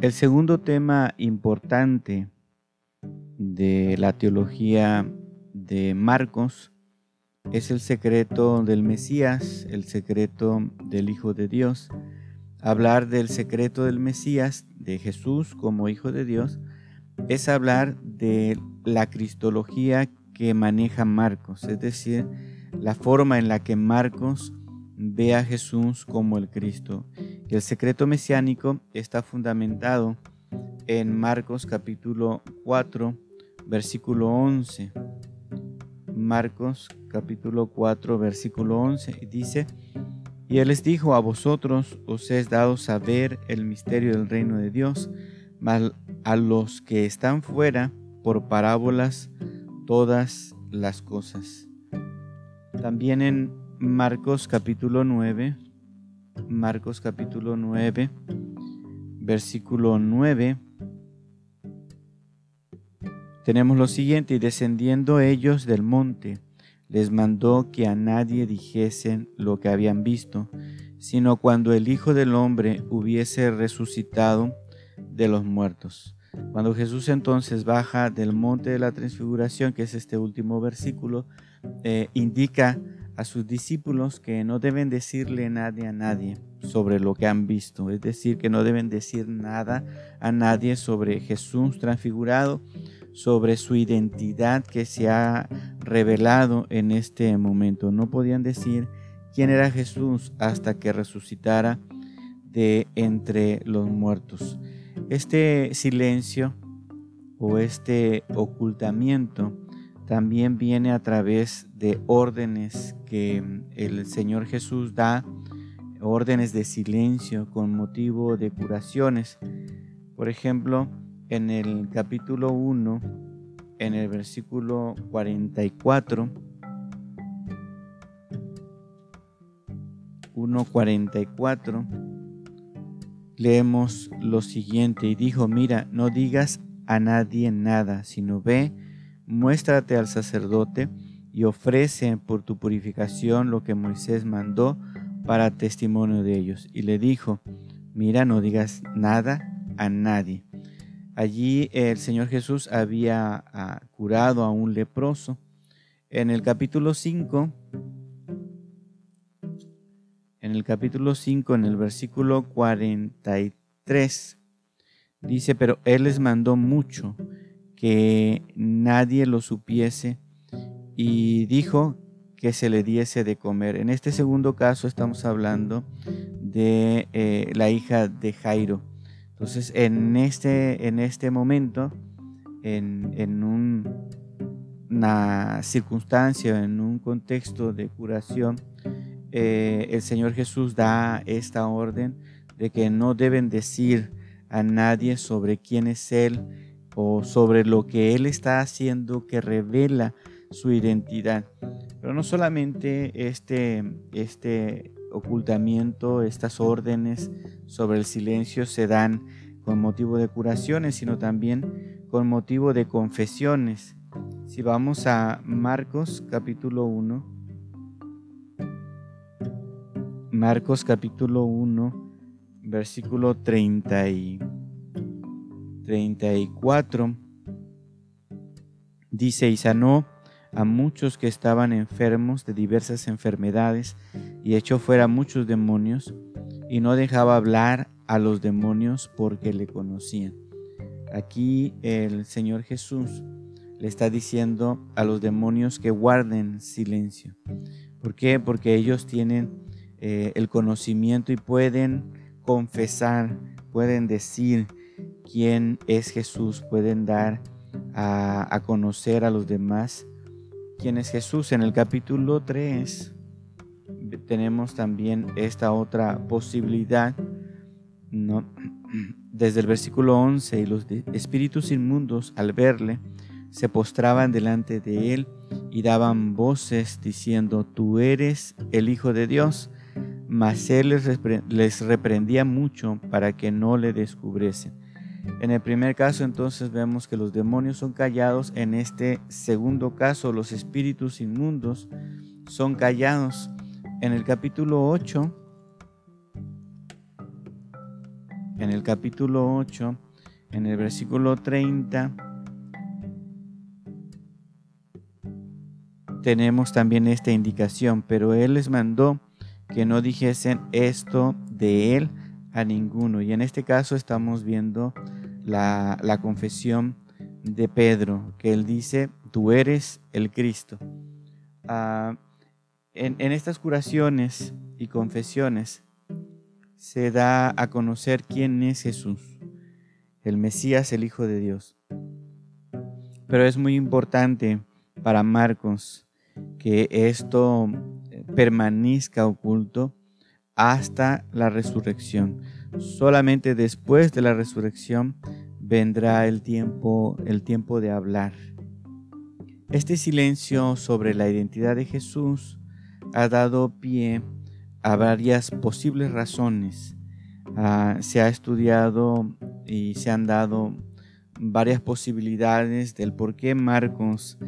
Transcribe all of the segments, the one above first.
El segundo tema importante de la teología de Marcos es el secreto del Mesías, el secreto del Hijo de Dios. Hablar del secreto del Mesías, de Jesús como Hijo de Dios, es hablar de la cristología que maneja Marcos, es decir, la forma en la que Marcos ve a Jesús como el Cristo. El secreto mesiánico está fundamentado en Marcos capítulo 4, versículo 11. Marcos capítulo 4, versículo 11, dice, y él les dijo, a vosotros os es dado saber el misterio del reino de Dios, mas a los que están fuera, por parábolas, todas las cosas. También en Marcos capítulo 9, Marcos capítulo 9, versículo 9, tenemos lo siguiente, y descendiendo ellos del monte, les mandó que a nadie dijesen lo que habían visto, sino cuando el Hijo del Hombre hubiese resucitado de los muertos. Cuando Jesús entonces baja del monte de la transfiguración, que es este último versículo, eh, indica a sus discípulos que no deben decirle nadie a nadie sobre lo que han visto, es decir, que no deben decir nada a nadie sobre Jesús transfigurado, sobre su identidad que se ha revelado en este momento. No podían decir quién era Jesús hasta que resucitara de entre los muertos. Este silencio o este ocultamiento también viene a través de órdenes que mm, el Señor Jesús da, órdenes de silencio con motivo de curaciones. Por ejemplo, en el capítulo 1, en el versículo 44, 1.44, leemos lo siguiente, y dijo, mira, no digas a nadie nada, sino ve, muéstrate al sacerdote y ofrece por tu purificación lo que Moisés mandó para testimonio de ellos. Y le dijo, mira, no digas nada a nadie. Allí el Señor Jesús había ah, curado a un leproso. En el capítulo 5, en el capítulo 5, en el versículo 43, dice, pero Él les mandó mucho que nadie lo supiese y dijo que se le diese de comer. En este segundo caso estamos hablando de eh, la hija de Jairo. Entonces, en este, en este momento, en, una circunstancia, en un contexto de curación, eh, el Señor Jesús da esta orden de que no deben decir a nadie sobre quién es Él, o sobre lo que Él está haciendo que revela su identidad. Pero no solamente este, este ocultamiento, estas órdenes sobre el silencio se dan con motivo de curaciones, sino también con motivo de confesiones. Si vamos a Marcos capítulo 1, Marcos capítulo 1, versículo 30 y 34 dice, y sanó a muchos que estaban enfermos de diversas enfermedades y echó fuera muchos demonios y no dejaba hablar a los demonios porque le conocían. Aquí el Señor Jesús le está diciendo a los demonios que guarden silencio. ¿Por qué? Porque ellos tienen eh, el conocimiento y pueden confesar, pueden decir quién es Jesús, pueden dar a, conocer a los demás quién es Jesús. En el capítulo 3 tenemos también esta otra posibilidad, ¿no? Desde el versículo 11, y los espíritus inmundos al verle se postraban delante de él y daban voces diciendo, tú eres el Hijo de Dios. Mas él les reprendía mucho para que no le descubriesen. En el primer caso entonces vemos que los demonios son callados, en este segundo caso los espíritus inmundos son callados. En el capítulo 8, en el capítulo 8, en el versículo 30, tenemos también esta indicación, pero Él les mandó que no dijesen esto de Él a ninguno. Y en este caso estamos viendo la, confesión de Pedro, que Él dice, tú eres el Cristo. Ah, en, en estas curaciones y confesiones se da a conocer quién es Jesús, el Mesías, el Hijo de Dios. Pero es muy importante para Marcos que esto permanezca oculto hasta la resurrección. Solamente después de la resurrección vendrá el tiempo, el tiempo de hablar. Este silencio sobre la identidad de Jesús ha dado pie a varias posibles razones. Ah, se ha estudiado y se han dado varias posibilidades del por qué Marcos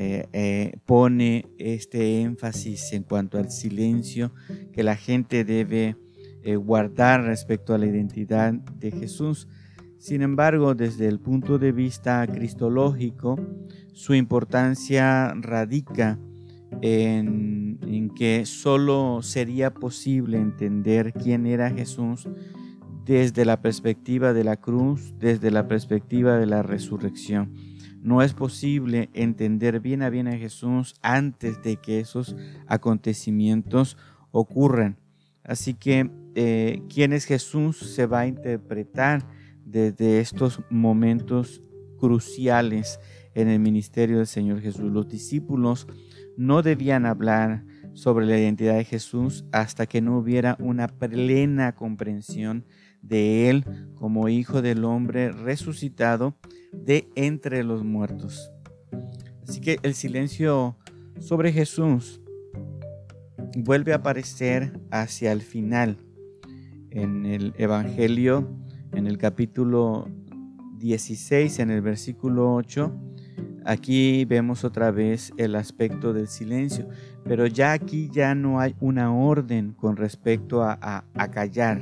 eh, eh, pone este énfasis en cuanto al silencio que la gente debe eh, guardar respecto a la identidad de Jesús. Sin embargo, desde el punto de vista cristológico, su importancia radica en, en que solo sería posible entender quién era Jesús desde la perspectiva de la cruz, desde la perspectiva de la resurrección. No es posible entender bien a bien a Jesús antes de que esos acontecimientos ocurran. Así que eh, quién es Jesús se va a interpretar desde estos momentos cruciales en el ministerio del Señor Jesús. Los discípulos no debían hablar sobre la identidad de Jesús hasta que no hubiera una plena comprensión de Él como Hijo del Hombre resucitado de entre los muertos. Así que el silencio sobre Jesús vuelve a aparecer hacia el final en el Evangelio, en el capítulo 16, en el versículo 8. Aquí vemos otra vez el aspecto del silencio, pero ya aquí ya no hay una orden con respecto a, callar.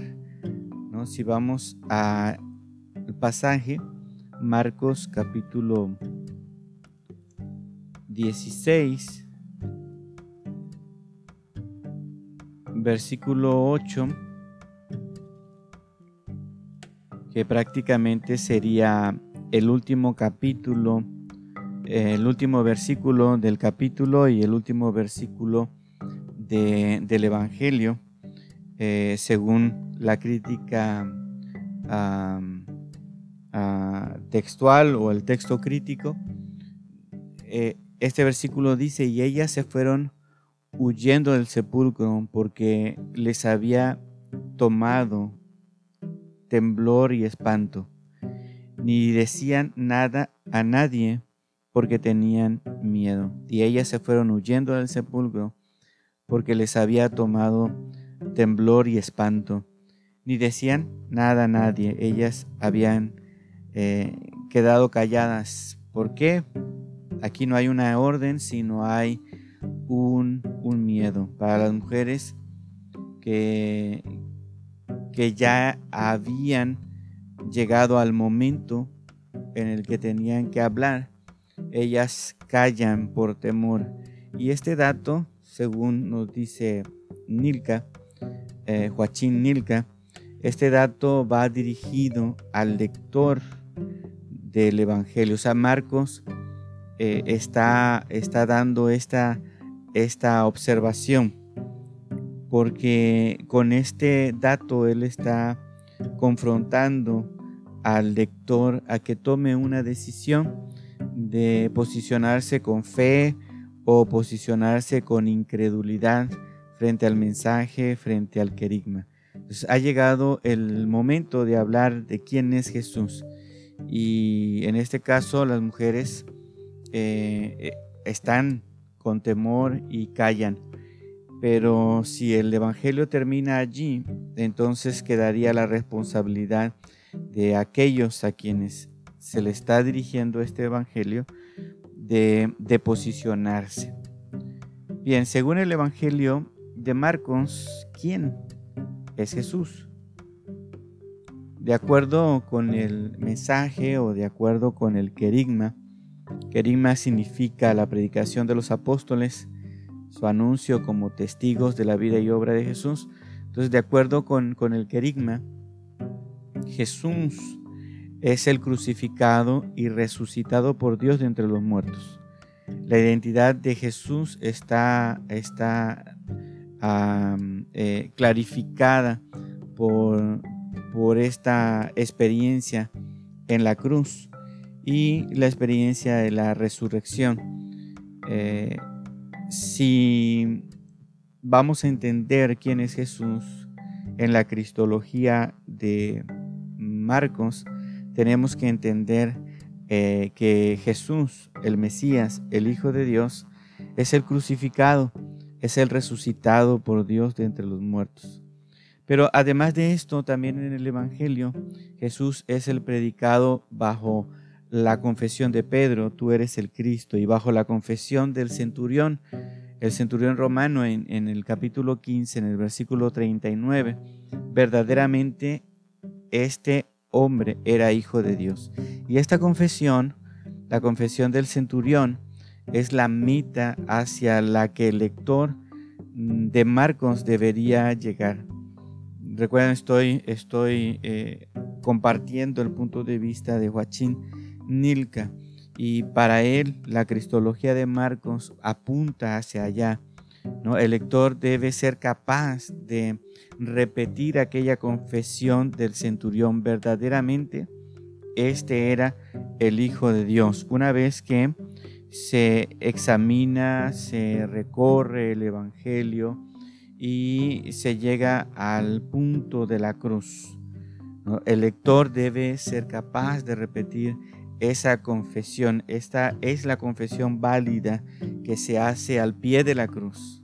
¿no? Si vamos al pasaje, Marcos capítulo 16, versículo 8, que prácticamente sería el último capítulo, el último versículo del capítulo y el último versículo del Evangelio, eh, según la crítica textual o el texto crítico, eh, este versículo dice, y ellas se fueron huyendo del sepulcro porque les había tomado temblor y espanto, ni decían nada a nadie porque tenían miedo. Y ellas se fueron huyendo del sepulcro porque les había tomado temblor y espanto, ni decían nada a nadie. Ellas habían eh, quedado calladas. ¿Por qué? Aquí no hay una orden, sino hay un, miedo para las mujeres que, que ya habían llegado al momento en el que tenían que hablar. Ellas callan por temor. Y este dato, según nos dice Nilka, eh, Joachín Nilka, este dato va dirigido al lector del Evangelio. O sea, Marcos eh, está, está dando esta, esta observación porque con este dato él está confrontando al lector a que tome una decisión de posicionarse con fe o posicionarse con incredulidad frente al mensaje, frente al querigma. Entonces, ha llegado el momento de hablar de quién es Jesús. Y en este caso las mujeres eh, eh, están con temor y callan. Pero si el Evangelio termina allí, entonces quedaría la responsabilidad de aquellos a quienes se le está dirigiendo este Evangelio de, posicionarse. Bien, según el Evangelio de Marcos, ¿quién es Jesús? De acuerdo con el mensaje o de acuerdo con el querigma, querigma significa la predicación de los apóstoles, su anuncio como testigos de la vida y obra de Jesús. Entonces, de acuerdo con, con el querigma, Jesús es el crucificado y resucitado por Dios de entre los muertos. La identidad de Jesús está, está eh, clarificada por, por esta experiencia en la cruz y la experiencia de la resurrección. Eh, si vamos a entender quién es Jesús en la cristología de Marcos, tenemos que entender eh, que Jesús, el Mesías, el Hijo de Dios, es el crucificado, es el resucitado por Dios de entre los muertos. Pero además de esto, también en el Evangelio, Jesús es el predicado bajo la confesión de Pedro, tú eres el Cristo, y bajo la confesión del centurión, el centurión romano en, en el capítulo 15, en el versículo 39, verdaderamente este hombre era hijo de Dios. Y esta confesión, la confesión del centurión, es la mita hacia la que el lector de Marcos debería llegar. Recuerden, estoy, estoy eh, compartiendo el punto de vista de Joachín Nilka y para él la cristología de Marcos apunta hacia allá. ¿No? El lector debe ser capaz de repetir aquella confesión del centurión verdaderamente. Este era el Hijo de Dios. Una vez que se examina, se recorre el Evangelio y se llega al punto de la cruz. El lector debe ser capaz de repetir esa confesión. Esta es la confesión válida que se hace al pie de la cruz.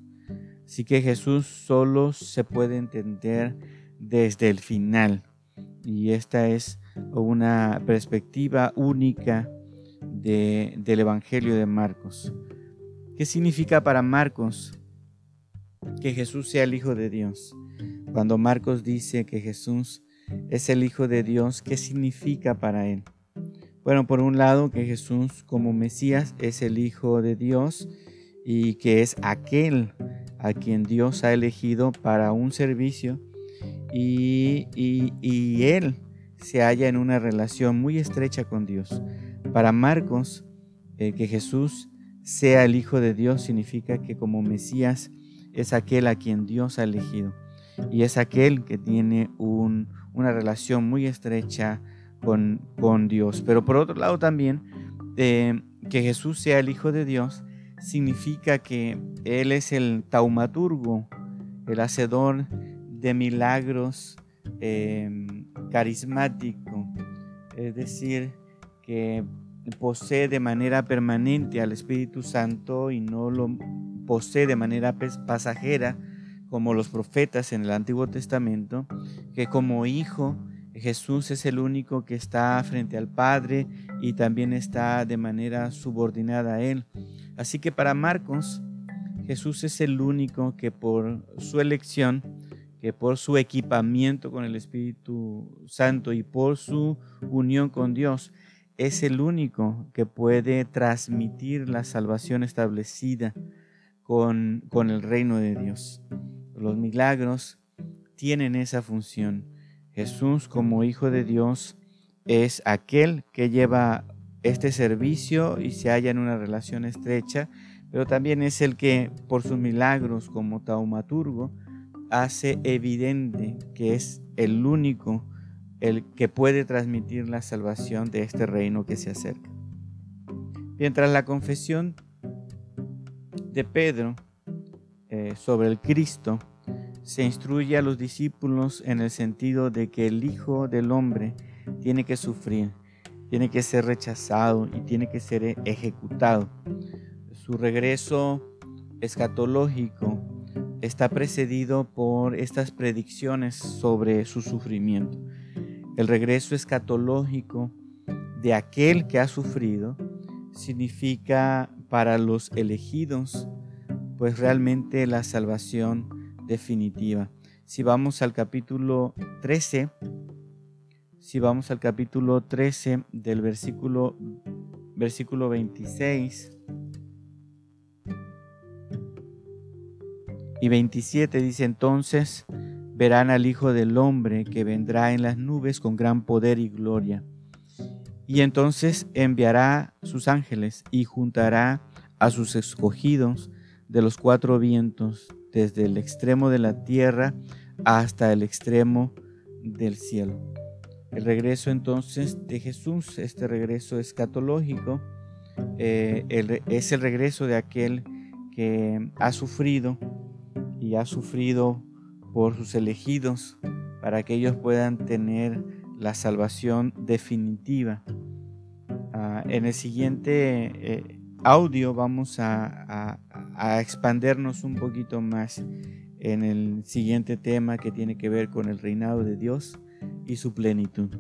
Así que Jesús solo se puede entender desde el final. Y esta es una perspectiva única del Evangelio de Marcos. ¿Qué significa para Marcos que Jesús sea el Hijo de Dios? Cuando Marcos dice que Jesús es el Hijo de Dios, ¿qué significa para él? Bueno, por un lado que Jesús como Mesías es el Hijo de Dios y que es aquel a quien Dios ha elegido para un servicio y, y él se halla en una relación muy estrecha con Dios. Para Marcos, eh, que Jesús sea el Hijo de Dios significa que como Mesías es aquel a quien Dios ha elegido y es aquel que tiene una relación muy estrecha con, Dios. Pero por otro lado también, eh, que Jesús sea el Hijo de Dios significa que Él es el taumaturgo, el hacedor de milagros eh, carismático, es decir, que posee de manera permanente al Espíritu Santo y no lo posee de manera pasajera como los profetas en el Antiguo Testamento, que como hijo Jesús es el único que está frente al Padre y también está de manera subordinada a Él. Así que para Marcos, Jesús es el único que por su elección, que por su equipamiento con el Espíritu Santo y por su unión con Dios, es el único que puede transmitir la salvación establecida con, con el reino de Dios. Los milagros tienen esa función. Jesús como Hijo de Dios es aquel que lleva este servicio y se halla en una relación estrecha, pero también es el que por sus milagros como taumaturgo hace evidente que es el único el que puede transmitir la salvación de este reino que se acerca. Mientras la confesión de Pedro eh, sobre el Cristo se instruye a los discípulos en el sentido de que el Hijo del Hombre tiene que sufrir, tiene que ser rechazado y tiene que ser ejecutado. Su regreso escatológico está precedido por estas predicciones sobre su sufrimiento el regreso escatológico de aquel que ha sufrido significa para los elegidos pues realmente la salvación definitiva. Si vamos al capítulo 13, Si vamos al capítulo 13 del versículo, versículo 26 y 27 dice entonces, verán al Hijo del Hombre que vendrá en las nubes con gran poder y gloria. Y entonces enviará sus ángeles y juntará a sus escogidos de los cuatro vientos, desde el extremo de la tierra hasta el extremo del cielo. El regreso entonces de Jesús, este regreso escatológico, eh, es el regreso de aquel que ha sufrido y ha sufrido por sus elegidos para que ellos puedan tener la salvación definitiva. Ah, en el siguiente eh, audio vamos a, a expandernos un poquito más en el siguiente tema que tiene que ver con el reinado de Dios y su plenitud.